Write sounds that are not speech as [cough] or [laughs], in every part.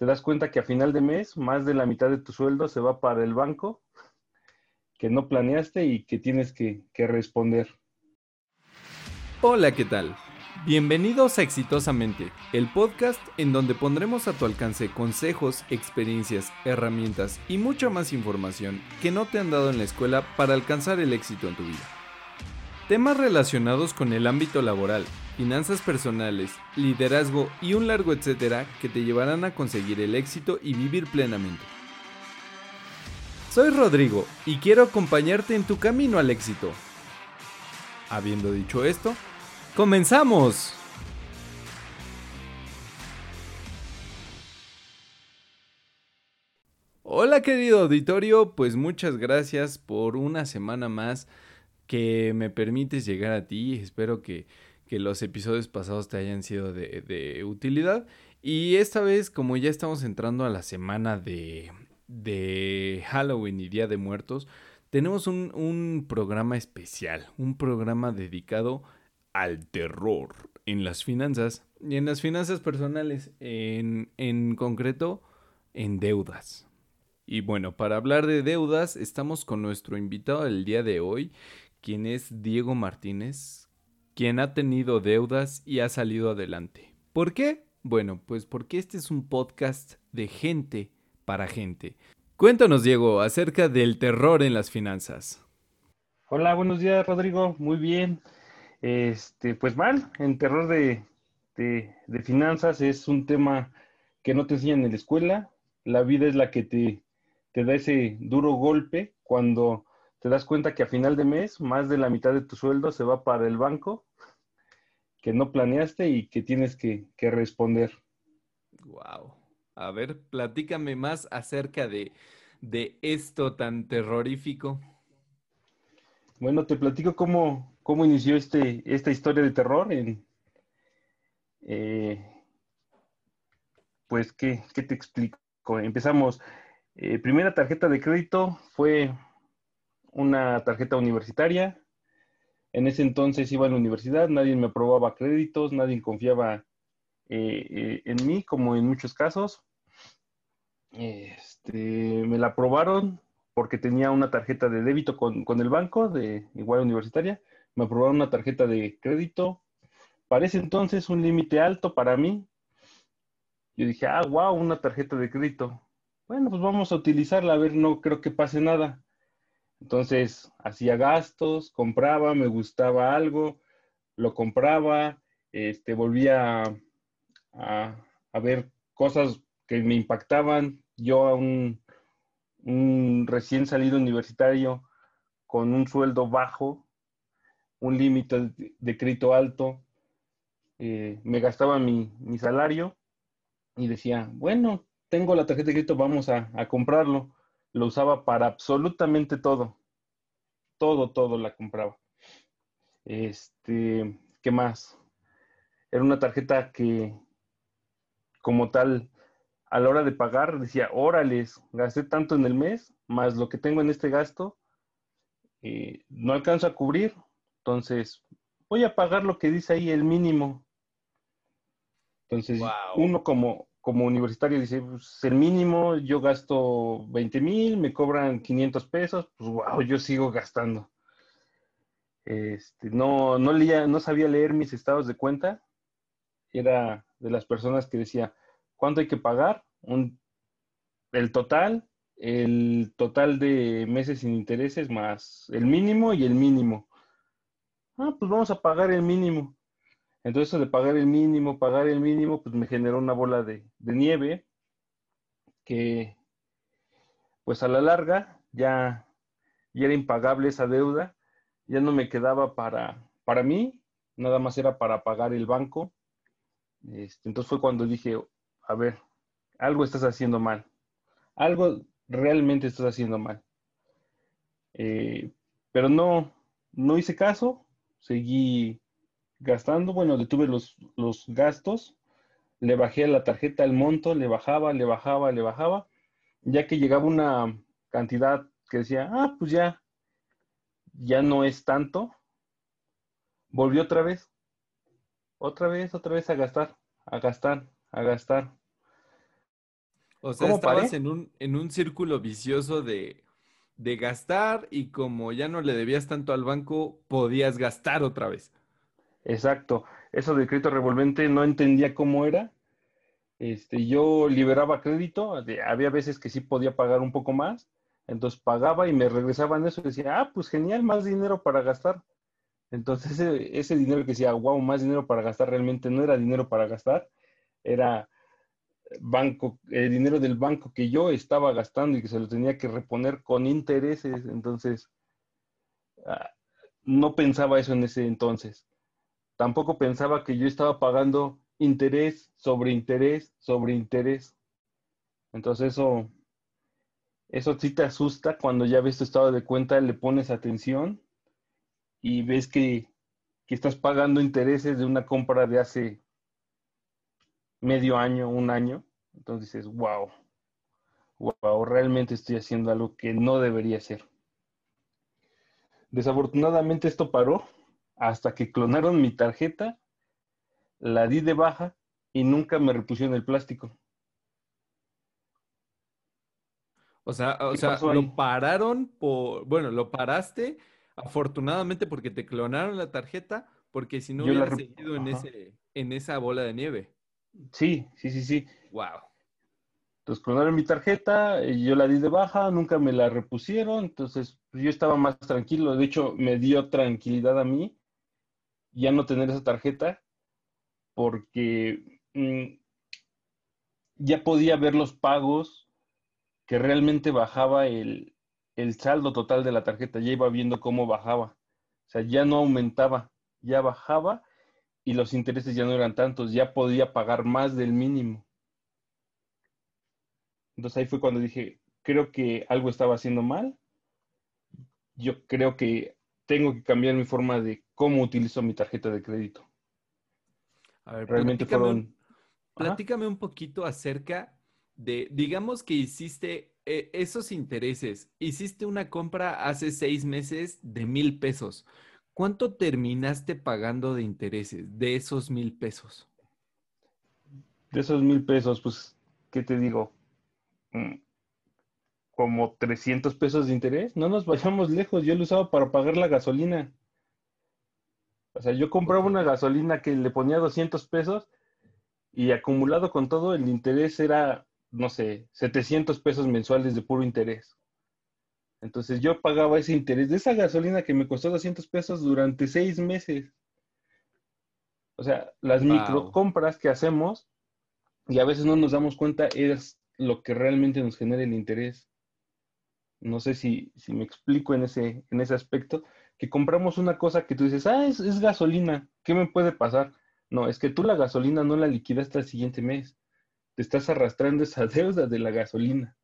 te das cuenta que a final de mes más de la mitad de tu sueldo se va para el banco que no planeaste y que tienes que, responder. Hola, ¿qué tal? Bienvenidos a Exitosamente, el podcast en donde pondremos a tu alcance consejos, experiencias, herramientas y mucha más información que no te han dado en la escuela para alcanzar el éxito en tu vida. Temas relacionados con el ámbito laboral, finanzas personales, liderazgo y un largo etcétera que te llevarán a conseguir el éxito y vivir plenamente. Soy Rodrigo y quiero acompañarte en tu camino al éxito. Habiendo dicho esto, ¡Comenzamos! Hola querido auditorio, pues muchas gracias por una semana más que me permites llegar a ti. Espero que, los episodios pasados te hayan sido de, utilidad. Y esta vez, como ya estamos entrando a la semana de, de Halloween y Día de Muertos, tenemos un, un programa especial, un programa dedicado al terror en las finanzas y en las finanzas personales, en, en concreto en deudas. Y bueno, para hablar de deudas, estamos con nuestro invitado del día de hoy, quien es Diego Martínez, quien ha tenido deudas y ha salido adelante. ¿Por qué? Bueno, pues porque este es un podcast de gente para gente. Cuéntanos, Diego, acerca del terror en las finanzas. Hola, buenos días, Rodrigo. Muy bien. Este, pues mal, en terror de, finanzas es un tema que no te enseñan en la escuela. La vida es la que te, te da ese duro golpe cuando te das cuenta que a final de mes más de la mitad de tu sueldo se va para el banco que no planeaste y que tienes que, que responder. Wow. A ver, platícame más acerca de, de esto tan terrorífico. Bueno, te platico cómo, cómo inició este, esta historia de terror. En, eh, pues, ¿qué, te explico? Empezamos. Eh, primera tarjeta de crédito fue una tarjeta universitaria. En ese entonces iba a la universidad, nadie me aprobaba créditos, nadie confiaba eh, en mí, como en muchos casos. Este, me la aprobaron, porque tenía una tarjeta de débito con, el banco, de igual universitaria, me aprobaron una tarjeta de crédito. Parece entonces un límite alto para mí. Yo dije, ah, wow, una tarjeta de crédito. Bueno, pues vamos a utilizarla, a ver, no creo que pase nada. Entonces, hacía gastos, compraba, me gustaba algo, lo compraba, este, volvía a, ver cosas que me impactaban. Yo a un, un recién salido universitario con un sueldo bajo, un límite de crédito alto, eh, me gastaba mi, salario y decía, bueno, tengo la tarjeta de crédito, vamos a, comprarlo. Lo usaba para absolutamente todo. Todo, todo la compraba. Este, ¿qué más? Era una tarjeta que como tal a la hora de pagar decía, órales, gasté tanto en el mes, más lo que tengo en este gasto, eh, no alcanzo a cubrir, entonces voy a pagar lo que dice ahí, el mínimo. Entonces, uno como, como universitario dice, pues el mínimo, yo gasto 20 mil, me cobran 500 pesos, pues wow, yo sigo gastando. Este, no, no, leía, no sabía leer mis estados de cuenta, era de las personas que decía, ¿Cuánto hay que pagar? el total, el total de meses sin intereses más el mínimo y el mínimo. Ah, pues vamos a pagar el mínimo. Entonces, de pagar el mínimo, pagar el mínimo, pues me generó una bola de, nieve que, pues a la larga, ya, ya, era impagable esa deuda, ya no me quedaba para, para mí, nada más era para pagar el banco. Este, entonces fue cuando dije, a ver, algo estás haciendo mal. Algo realmente estás haciendo mal. Eh, pero no, no hice caso, seguí gastando, bueno, detuve los, los gastos, le bajé a la tarjeta el monto, le bajaba, le bajaba, le bajaba, ya que llegaba una cantidad que decía, ah, pues ya, ya no es tanto, volvió otra vez, otra vez, otra vez a gastar, a gastar, a gastar. O sea, estabas en un, en un círculo vicioso de, de gastar y como ya no le debías tanto al banco, podías gastar otra vez. Exacto. Eso de crédito revolvente no entendía cómo era. Este, yo liberaba crédito, había veces que sí podía pagar un poco más, entonces pagaba y me regresaban eso y decía, ah, pues genial, más dinero para gastar. Entonces ese, dinero que decía, wow, más dinero para gastar, realmente no era dinero para gastar, era banco, el dinero del banco que yo estaba gastando y que se lo tenía que reponer con intereses. Entonces, ah, no pensaba eso en ese entonces. Tampoco pensaba que yo estaba pagando interés sobre interés sobre interés. Entonces eso, eso sí te asusta cuando ya ves tu estado de cuenta, le pones atención y ves que, que estás pagando intereses de una compra de hace medio año, un año, entonces dices, wow, wow, realmente estoy haciendo algo que no debería hacer. Desafortunadamente esto paró hasta que clonaron mi tarjeta, la di de baja y nunca me repusieron el plástico. O sea, o sea lo pararon por, bueno, lo paraste afortunadamente porque te clonaron la tarjeta, porque si no hubiera seguido en, ese, en esa bola de nieve. Sí, sí, sí, sí. Wow. Entonces clonaron mi tarjeta, y yo la di de baja, nunca me la repusieron, entonces pues, yo estaba más tranquilo. De hecho, me dio tranquilidad a mí ya no tener esa tarjeta porque mm, ya podía ver los pagos que realmente bajaba el, el saldo total de la tarjeta, ya iba viendo cómo bajaba. O sea, ya no aumentaba, ya bajaba y los intereses ya no eran tantos, ya podía pagar más del mínimo. Entonces ahí fue cuando dije, creo que algo estaba haciendo mal. Yo creo que tengo que cambiar mi forma de cómo utilizo mi tarjeta de crédito. A ver, realmente fueron... Platícame un poquito acerca de, digamos que hiciste eh, esos intereses, hiciste una compra hace seis meses de mil pesos. ¿Cuánto terminaste pagando de intereses de esos mil pesos? De esos mil pesos, pues, ¿qué te digo? Mm, como 300 pesos de interés. No nos vayamos lejos, yo lo usaba para pagar la gasolina. O sea, yo compraba una gasolina que le ponía 200 pesos y acumulado con todo el interés era, no sé, 700 pesos mensuales de puro interés. Entonces yo pagaba ese interés de esa gasolina que me costó 200 pesos durante seis meses. O sea, las micro compras que hacemos y a veces no nos damos cuenta es lo que realmente nos genera el interés. No sé si, si me explico en ese, en ese aspecto, que compramos una cosa que tú dices, ah, es, es gasolina, ¿qué me puede pasar? No, es que tú la gasolina no la liquidaste el siguiente mes. Te estás arrastrando esa [laughs] deuda de la gasolina.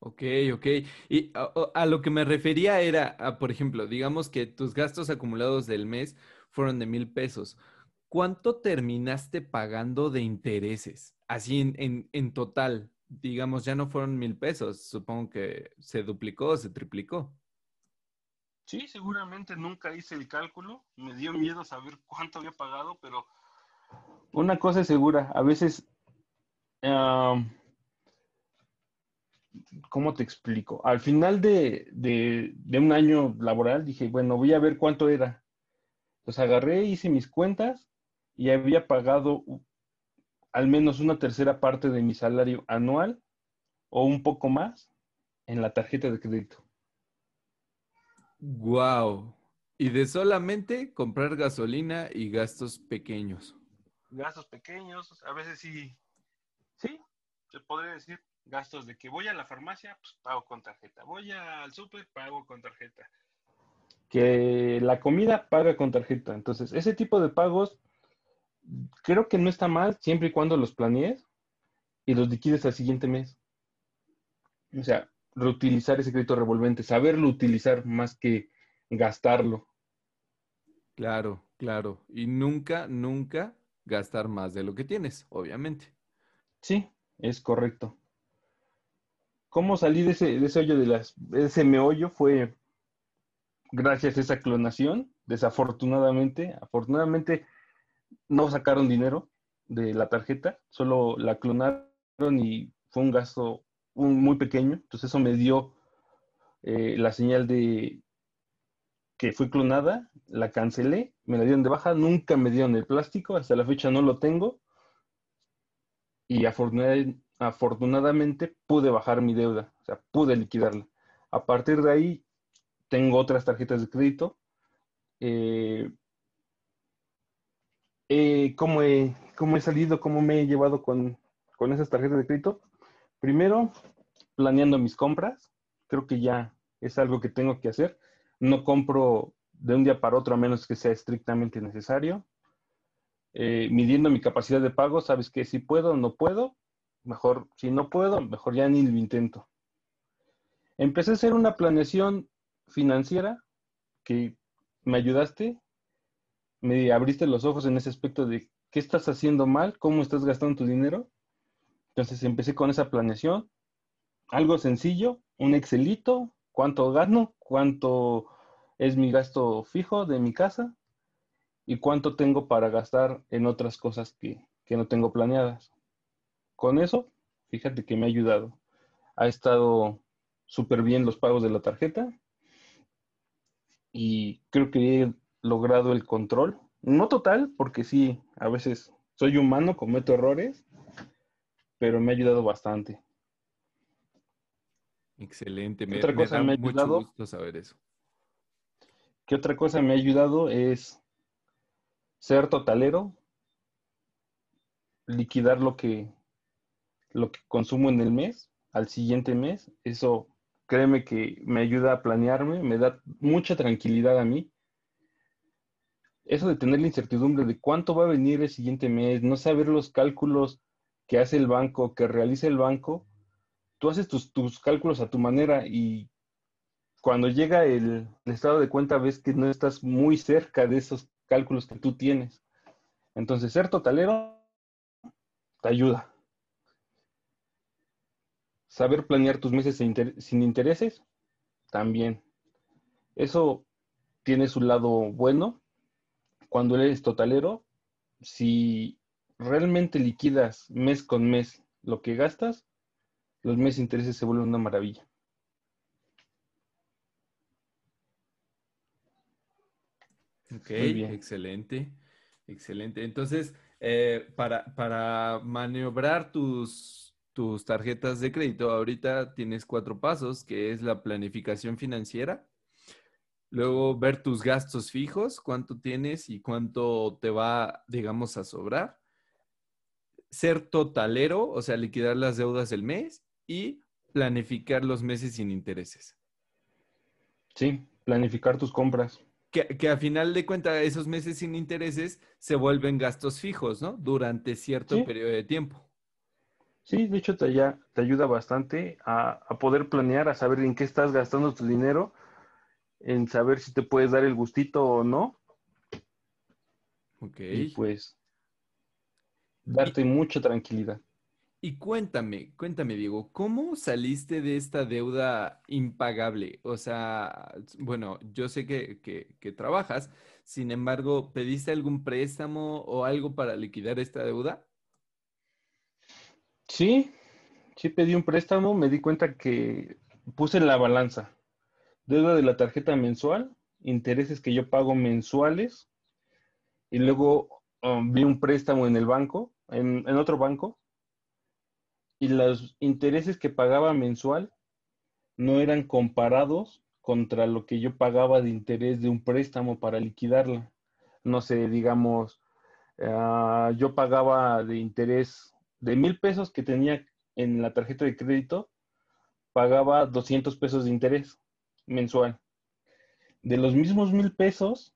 Ok, ok. Y a, lo que me refería era, por ejemplo, digamos que tus gastos acumulados del mes fueron de mil pesos. ¿Cuánto terminaste pagando de intereses? Así en, en, en total, digamos, ya no fueron mil pesos. Supongo que se duplicó o se triplicó. Sí, seguramente nunca hice el cálculo. Me dio miedo saber cuánto había pagado, pero una cosa es segura. A veces, ¿cómo te explico? Al final de, de, un año laboral dije, bueno, voy a ver cuánto era. Entonces agarré, hice mis cuentas y había pagado al menos una tercera parte de mi salario anual o un poco más en la tarjeta de crédito. Wow. Y de solamente comprar gasolina y gastos pequeños. Gastos pequeños, a veces sí, sí, se podría decir gastos de que voy a la farmacia, pues pago con tarjeta. Voy al súper, pago con tarjeta. Que la comida paga con tarjeta. Entonces, ese tipo de pagos creo que no está mal siempre y cuando los planees y los liquides al siguiente mes. O sea, reutilizar ese crédito revolvente, saberlo utilizar más que gastarlo. Claro, claro. Y nunca, nunca gastar más de lo que tienes, obviamente. Sí, es correcto. ¿Cómo salí de ese, de ese hoyo de las, ese meollo? Fue gracias a esa clonación. Desafortunadamente, afortunadamente no sacaron dinero de la tarjeta, solo la clonaron y fue un gasto muy pequeño. Entonces eso me dio eh, la señal de que fue clonada, la cancelé, me la dieron de baja, nunca me dieron el plástico, hasta la fecha no lo tengo. Y afortunadamente pude bajar mi deuda, o sea, pude liquidarla. A partir de ahí tengo otras tarjetas de crédito. Eh, eh, ¿cómo, he, he, salido? ¿Cómo me he llevado con, con esas tarjetas de crédito? Primero, planeando mis compras. Creo que ya es algo que tengo que hacer. No compro de un día para otro a menos que sea estrictamente necesario. Eh, midiendo mi capacidad de pago, sabes que si puedo no puedo. Mejor, si no puedo, mejor ya ni lo intento. Empecé a hacer una planeación financiera que me ayudaste, me abriste los ojos en ese aspecto de qué estás haciendo mal, cómo estás gastando tu dinero. Entonces empecé con esa planeación, algo sencillo, un Excelito, cuánto gano, cuánto es mi gasto fijo de mi casa y cuánto tengo para gastar en otras cosas que, que no tengo planeadas. Con eso, fíjate que me ha ayudado. Ha estado súper bien los pagos de la tarjeta y creo que he logrado el control. No total, porque sí, a veces soy humano, cometo errores, pero me ha ayudado bastante. Excelente, me, otra cosa me, ha ayudado, gusto saber eso. ¿Qué otra cosa me ha ayudado? Es ser totalero, liquidar lo que, lo que consumo en el mes, al siguiente mes. Eso créeme que me ayuda a planearme, me da mucha tranquilidad a mí. Eso de tener la incertidumbre de cuánto va a venir el siguiente mes, no saber los cálculos que hace el banco, que realiza el banco, tú haces tus, cálculos a tu manera y cuando llega el, estado de cuenta ves que no estás muy cerca de esos cálculos que tú tienes. Entonces, ser totalero te ayuda. Saber planear tus meses sin intereses, también. Eso tiene su lado bueno. Cuando eres totalero, si realmente liquidas mes con mes lo que gastas, los meses intereses se vuelven una maravilla. Ok, excelente, excelente. Entonces, eh, para, para maniobrar tus, tus tarjetas de crédito, ahorita tienes cuatro pasos, que es la planificación financiera, luego ver tus gastos fijos, cuánto tienes y cuánto te va, digamos, a sobrar, ser totalero, o sea, liquidar las deudas del mes y planificar los meses sin intereses. Sí, planificar tus compras. Que, a final de cuentas esos meses sin intereses se vuelven gastos fijos, ¿no? Durante cierto periodo de tiempo. Sí, de hecho te, ya, te ayuda bastante a, poder planear, a saber en qué estás gastando tu dinero, en saber si te puedes dar el gustito o no. Ok. Y pues darte mucha tranquilidad. Y cuéntame, cuéntame, Diego, ¿cómo saliste de esta deuda impagable? O sea, bueno, yo sé que, que, trabajas, sin embargo, ¿pediste algún préstamo o algo para liquidar esta deuda? Sí, sí pedí un préstamo, me di cuenta que puse en la balanza deuda de la tarjeta mensual, intereses que yo pago mensuales, y luego um, vi un préstamo en el banco, en, otro banco, y los intereses que pagaba mensual no eran comparados contra lo que yo pagaba de interés de un préstamo para liquidarla. No sé, digamos, ah, yo pagaba de interés de mil pesos que tenía en la tarjeta de crédito, pagaba 200 pesos de interés mensual. De los mismos mil pesos,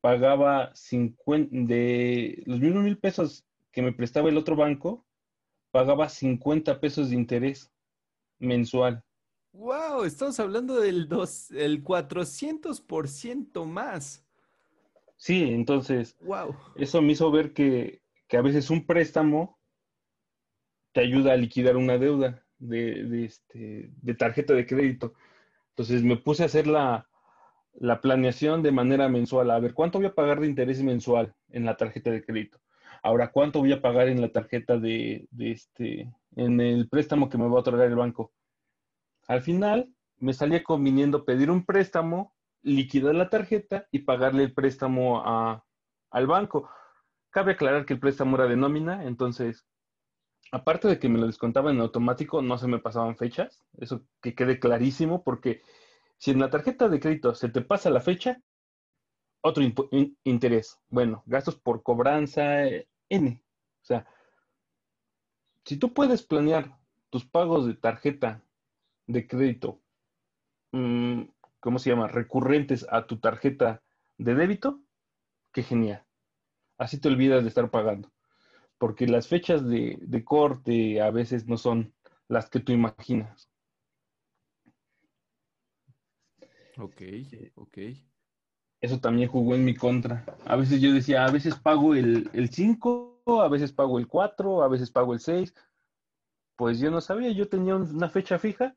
pagaba 50, de los mismos mil pesos que me prestaba el otro banco, pagaba 50 pesos de interés mensual. ¡Wow! Estamos hablando del dos, el 400% más. Sí, entonces, wow. eso me hizo ver que, a veces un préstamo te ayuda a liquidar una deuda de, este, de tarjeta de crédito. Entonces me puse a hacer la, la planeación de manera mensual. A ver, ¿cuánto voy a pagar de interés mensual en la tarjeta de crédito? Ahora, ¿cuánto voy a pagar en la tarjeta de, este, en el préstamo que me va a otorgar el banco? Al final, me salía conviniendo pedir un préstamo, liquidar la tarjeta y pagarle el préstamo a, al banco. Cabe aclarar que el préstamo era de nómina, entonces, aparte de que me lo descontaban en automático, no se me pasaban fechas. Eso que quede clarísimo, porque si en la tarjeta de crédito se te pasa la fecha, otro interés. Bueno, gastos por cobranza, eh, N. O sea, si tú puedes planear tus pagos de tarjeta de crédito, mm, ¿cómo se llama? Recurrentes a tu tarjeta de débito, qué genial. Así te olvidas de estar pagando. Porque las fechas de, de corte a veces no son las que tú imaginas. Ok, ok. Eso también jugó en mi contra. A veces yo decía, a veces pago el 5, a veces pago el 4, a veces pago el 6. Pues yo no sabía, yo tenía una fecha fija,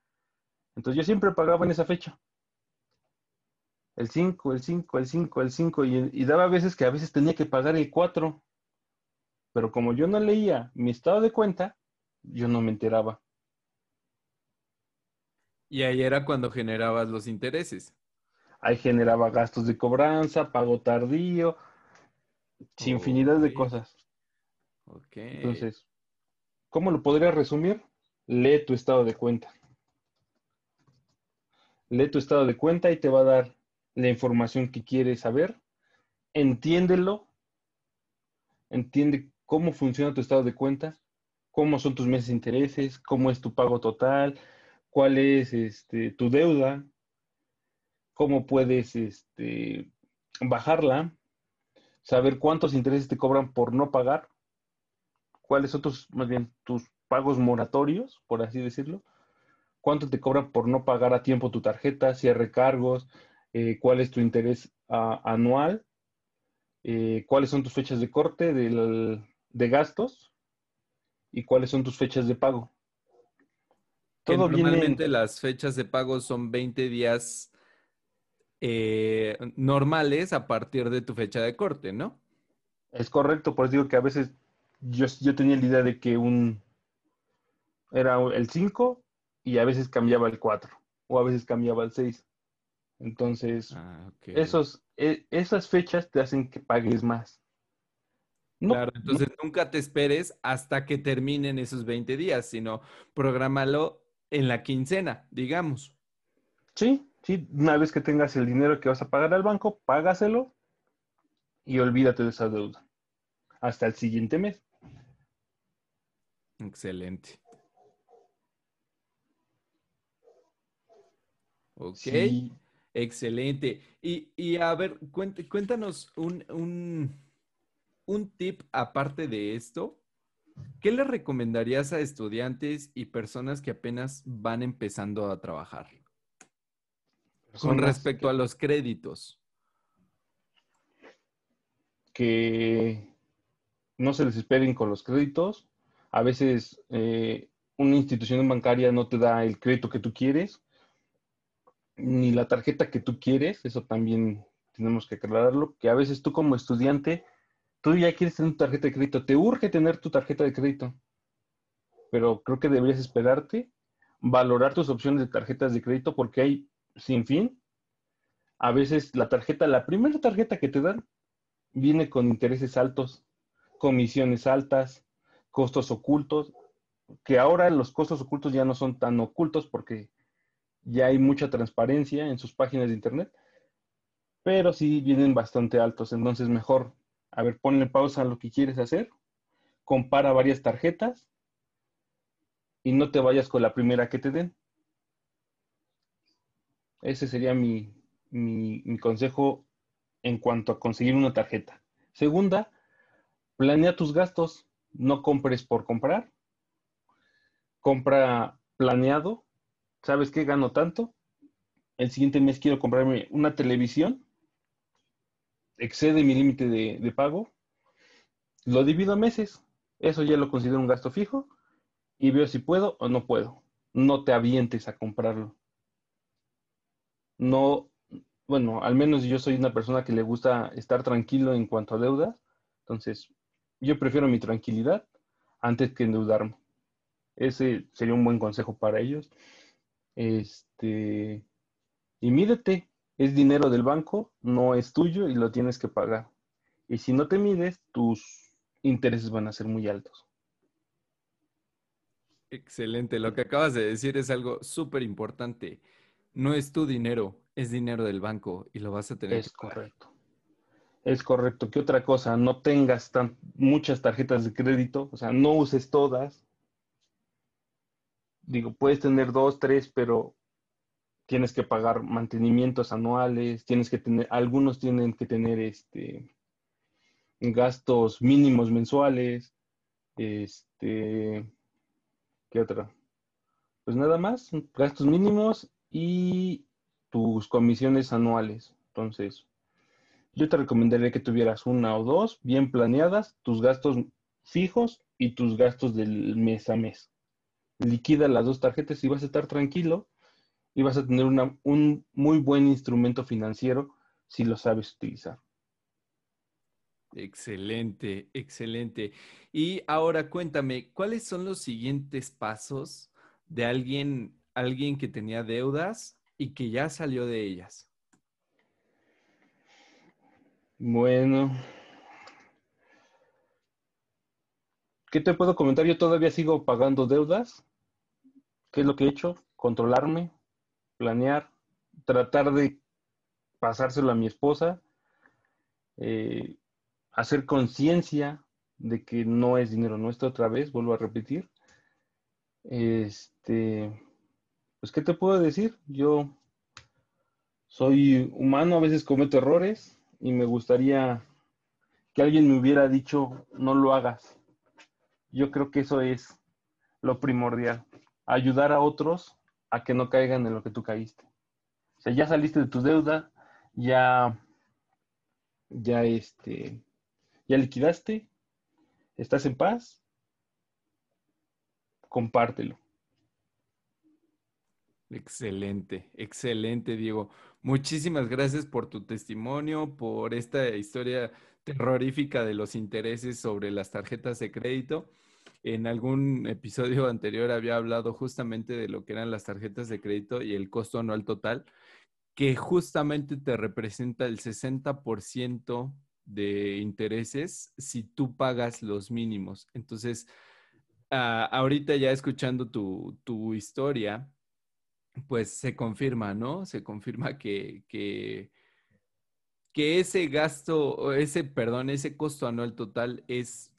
entonces yo siempre pagaba en esa fecha. El 5, el 5, el 5, el 5, y, y daba veces que a veces tenía que pagar el 4. Pero como yo no leía mi estado de cuenta, yo no me enteraba. Y ahí era cuando generabas los intereses. Ahí generaba gastos de cobranza, pago tardío, infinidad de cosas. Ok. Entonces, ¿cómo lo podría resumir? Lee tu estado de cuenta. Lee tu estado de cuenta y te va a dar la información que quieres saber. Entiéndelo. Entiende cómo funciona tu estado de cuenta, cómo son tus meses de intereses, cómo es tu pago total, cuál es este, tu deuda, cómo puedes este, bajarla, saber cuántos intereses te cobran por no pagar, cuáles son tus, más bien, tus pagos moratorios, por así decirlo, cuánto te cobran por no pagar a tiempo tu tarjeta, si hay recargos, eh, cuál es tu interés anual, eh, cuáles son tus fechas de corte de gastos y cuáles son tus fechas de pago. Todo normalmente las fechas de pago son 20 días eh, normales a partir de tu fecha de corte, ¿no? Es correcto, pues digo que a veces yo, yo tenía la idea de que un era el 5 y a veces cambiaba el 4 o a veces cambiaba el 6. Entonces, ah, esos, e, esas fechas te hacen que pagues más. claro, entonces nunca te esperes hasta que terminen esos 20 días, sino prográmalo en la quincena, digamos. Sí, Sí, una vez que tengas el dinero que vas a pagar al banco, págaselo y olvídate de esa deuda. Hasta el siguiente mes. Excelente. Ok. Excelente. Y, a ver, cuéntanos un, un, un tip aparte de esto. ¿Qué le recomendarías a estudiantes y personas que apenas van empezando a trabajar? Con respecto a los créditos. Que no se les esperen con los créditos. A veces eh, una institución bancaria no te da el crédito que tú quieres, ni la tarjeta que tú quieres. Eso también tenemos que aclararlo. Que a veces tú como estudiante, tú ya quieres tener tu tarjeta de crédito. Te urge tener tu tarjeta de crédito. Pero creo que deberías esperarte, valorar tus opciones de tarjetas de crédito porque hay sin fin. A veces la tarjeta, la primera tarjeta que te dan, viene con intereses altos, comisiones altas, costos ocultos, que ahora los costos ocultos ya no son tan ocultos porque ya hay mucha transparencia en sus páginas de internet, pero sí vienen bastante altos, entonces mejor, a ver, ponle pausa a lo que quieres hacer, compara varias tarjetas y no te vayas con la primera que te den. Ese sería mi, mi, consejo en cuanto a conseguir una tarjeta. Segunda, planea tus gastos. No compres por comprar. Compra planeado. ¿Sabes qué? Gano tanto. El siguiente mes quiero comprarme una televisión. Excede mi límite de, de pago. Lo divido a meses. Eso ya lo considero un gasto fijo. Y veo si puedo o no puedo. No te avientes a comprarlo no, bueno, al menos yo soy una persona que le gusta estar tranquilo en cuanto a deudas, entonces yo prefiero mi tranquilidad antes que endeudarme. Ese sería un buen consejo para ellos. Este, y mídete, es dinero del banco, no es tuyo y lo tienes que pagar. Y si no te mides, tus intereses van a ser muy altos. Excelente, lo que acabas de decir es algo súper importante. No es tu dinero, es dinero del banco y lo vas a tener. Es correcto. Es correcto. ¿Qué otra cosa? No tengas tan, muchas tarjetas de crédito, o sea, no uses todas. Digo, puedes tener dos, tres, pero tienes que pagar mantenimientos anuales, tienes que tener, algunos tienen que tener este gastos mínimos mensuales, este, ¿qué otra? Pues nada más, gastos mínimos y tus comisiones anuales. Entonces, yo te recomendaría que tuvieras una o dos bien planeadas, tus gastos fijos y tus gastos del mes a mes. Liquida las dos tarjetas y vas a estar tranquilo y vas a tener un muy buen instrumento financiero si lo sabes utilizar. Excelente, excelente. Y ahora cuéntame, ¿cuáles son los siguientes pasos de alguien, alguien que tenía deudas y que ya salió de ellas? Bueno, ¿qué te puedo comentar? Yo todavía sigo pagando deudas. ¿Qué es lo que he hecho? Controlarme, planear, tratar de pasárselo a mi esposa, eh, hacer conciencia de que no es dinero nuestro otra vez, vuelvo a repetir. Este, pues, ¿qué te puedo decir? Yo soy humano, a veces cometo errores y me gustaría que alguien me hubiera dicho, no lo hagas. Yo creo que eso es lo primordial, ayudar a otros a que no caigan en lo que tú caíste. O sea, ya saliste de tu deuda, ya, ya este, ya liquidaste, estás en paz, compártelo. Excelente, excelente, Diego. Muchísimas gracias por tu testimonio, por esta historia terrorífica de los intereses sobre las tarjetas de crédito. En algún episodio [laughs] anterior había hablado justamente de lo que eran las tarjetas de crédito y el costo anual total, que justamente te representa el 60% de intereses si tú pagas los mínimos. Entonces, ah, ahorita ya escuchando tu, tu, historia, pues se confirma, ¿no? Se confirma que, que, ese gasto, ese, perdón, ese costo anual total es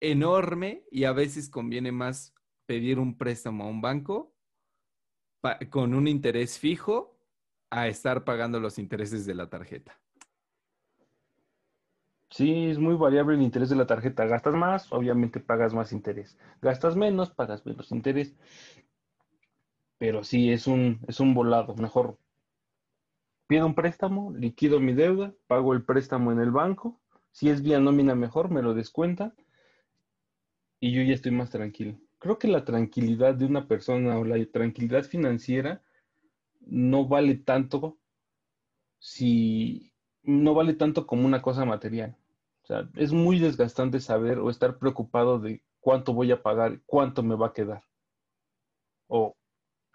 enorme y a veces conviene más pedir un préstamo a un banco con un interés fijo a estar pagando los intereses de la tarjeta. Sí, es muy variable el interés de la tarjeta. Gastas más, obviamente pagas más interés. Gastas menos, pagas menos interés. Pero sí, es un, es un volado. Mejor pido un préstamo, liquido mi deuda, pago el préstamo en el banco. Si es vía nómina mejor, me lo descuenta y yo ya estoy más tranquilo. Creo que la tranquilidad de una persona o la tranquilidad financiera no vale tanto si no vale tanto como una cosa material. O sea, es muy desgastante saber o estar preocupado de cuánto voy a pagar, cuánto me va a quedar. O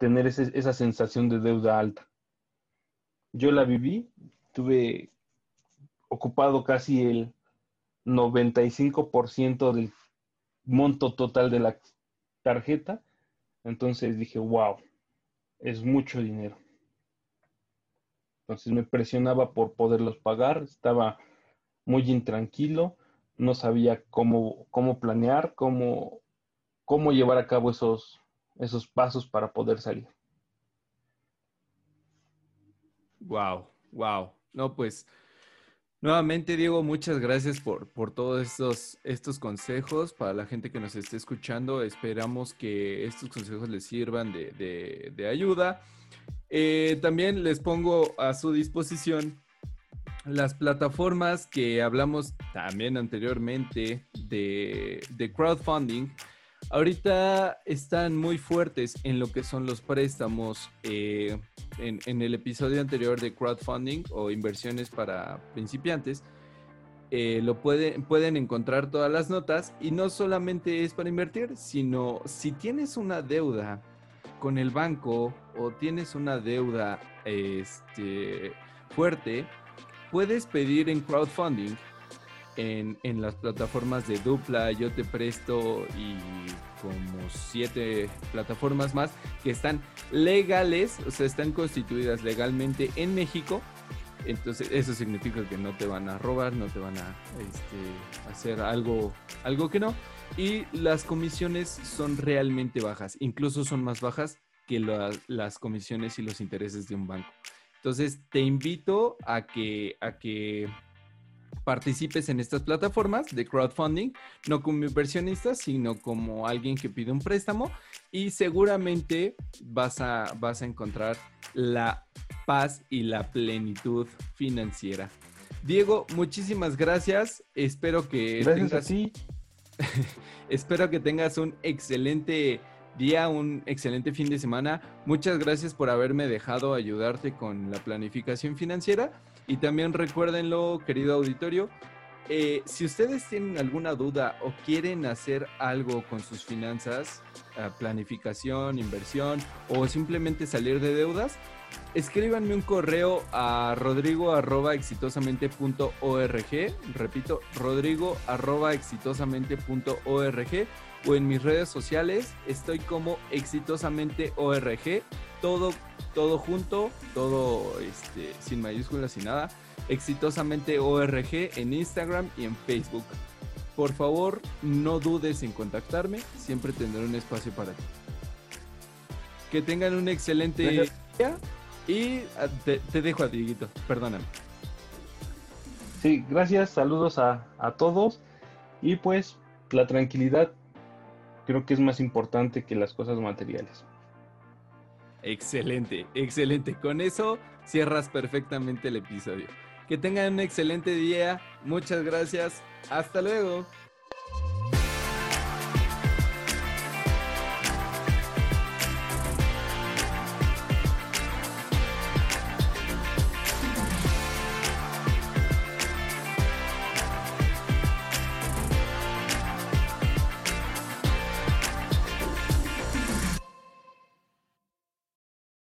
tener esa sensación de deuda alta. Yo la viví, tuve ocupado casi el 95% del monto total de la tarjeta. Entonces dije, wow, es mucho dinero. Entonces me presionaba por poderlos pagar, estaba muy intranquilo, no sabía cómo, cómo planear, cómo, cómo llevar a cabo esos, esos pasos para poder salir. Wow, wow. No, pues Nuevamente, Diego, muchas gracias por, por todos estos, estos consejos. Para la gente que nos esté escuchando, esperamos que estos consejos les sirvan de, ayuda. Eh, también les pongo a su disposición las plataformas que hablamos también anteriormente de, de crowdfunding Ahorita están muy fuertes en lo que son los préstamos. Eh, en, el episodio anterior de crowdfunding o inversiones para principiantes, eh, lo pueden, pueden encontrar todas las notas y no solamente es para invertir, sino si tienes una deuda con el banco o tienes una deuda este, fuerte, puedes pedir en crowdfunding en, en, las plataformas de Dupla, Yo Te Presto y como siete plataformas más que están legales, o sea, están constituidas legalmente en México. Entonces eso significa que no te van a robar, no te van a este, hacer algo, algo que no. Y las comisiones son realmente bajas, incluso son más bajas que las comisiones y los intereses de un banco. Entonces te invito a que, a que participes en estas plataformas de crowdfunding, no como inversionista, sino como alguien que pide un préstamo y seguramente vas a, vas a encontrar la paz y la plenitud financiera. Diego, muchísimas gracias. Espero que tengas, [laughs] espero que tengas un excelente día, un excelente fin de semana. Muchas gracias por haberme dejado ayudarte con la planificación financiera y también recuérdenlo, querido auditorio, eh, si ustedes tienen alguna duda o quieren hacer algo con sus finanzas, eh, planificación, inversión o simplemente salir de deudas, escríbanme un correo a rodrigo repito, rodrigo o en mis redes sociales estoy como exitosamente org, todo, todo junto, todo este, sin mayúsculas, sin nada, exitosamente org en Instagram y en Facebook. Por favor, no dudes en contactarme, siempre tendré un espacio para ti. Que tengan un excelente día y ah, te, dejo a Dieguito, perdóname. Sí, gracias, saludos a, a todos y pues la tranquilidad creo que es más importante que las cosas materiales. Excelente, excelente. Con eso cierras perfectamente el episodio. Que tengan un excelente día. Muchas gracias. Hasta luego.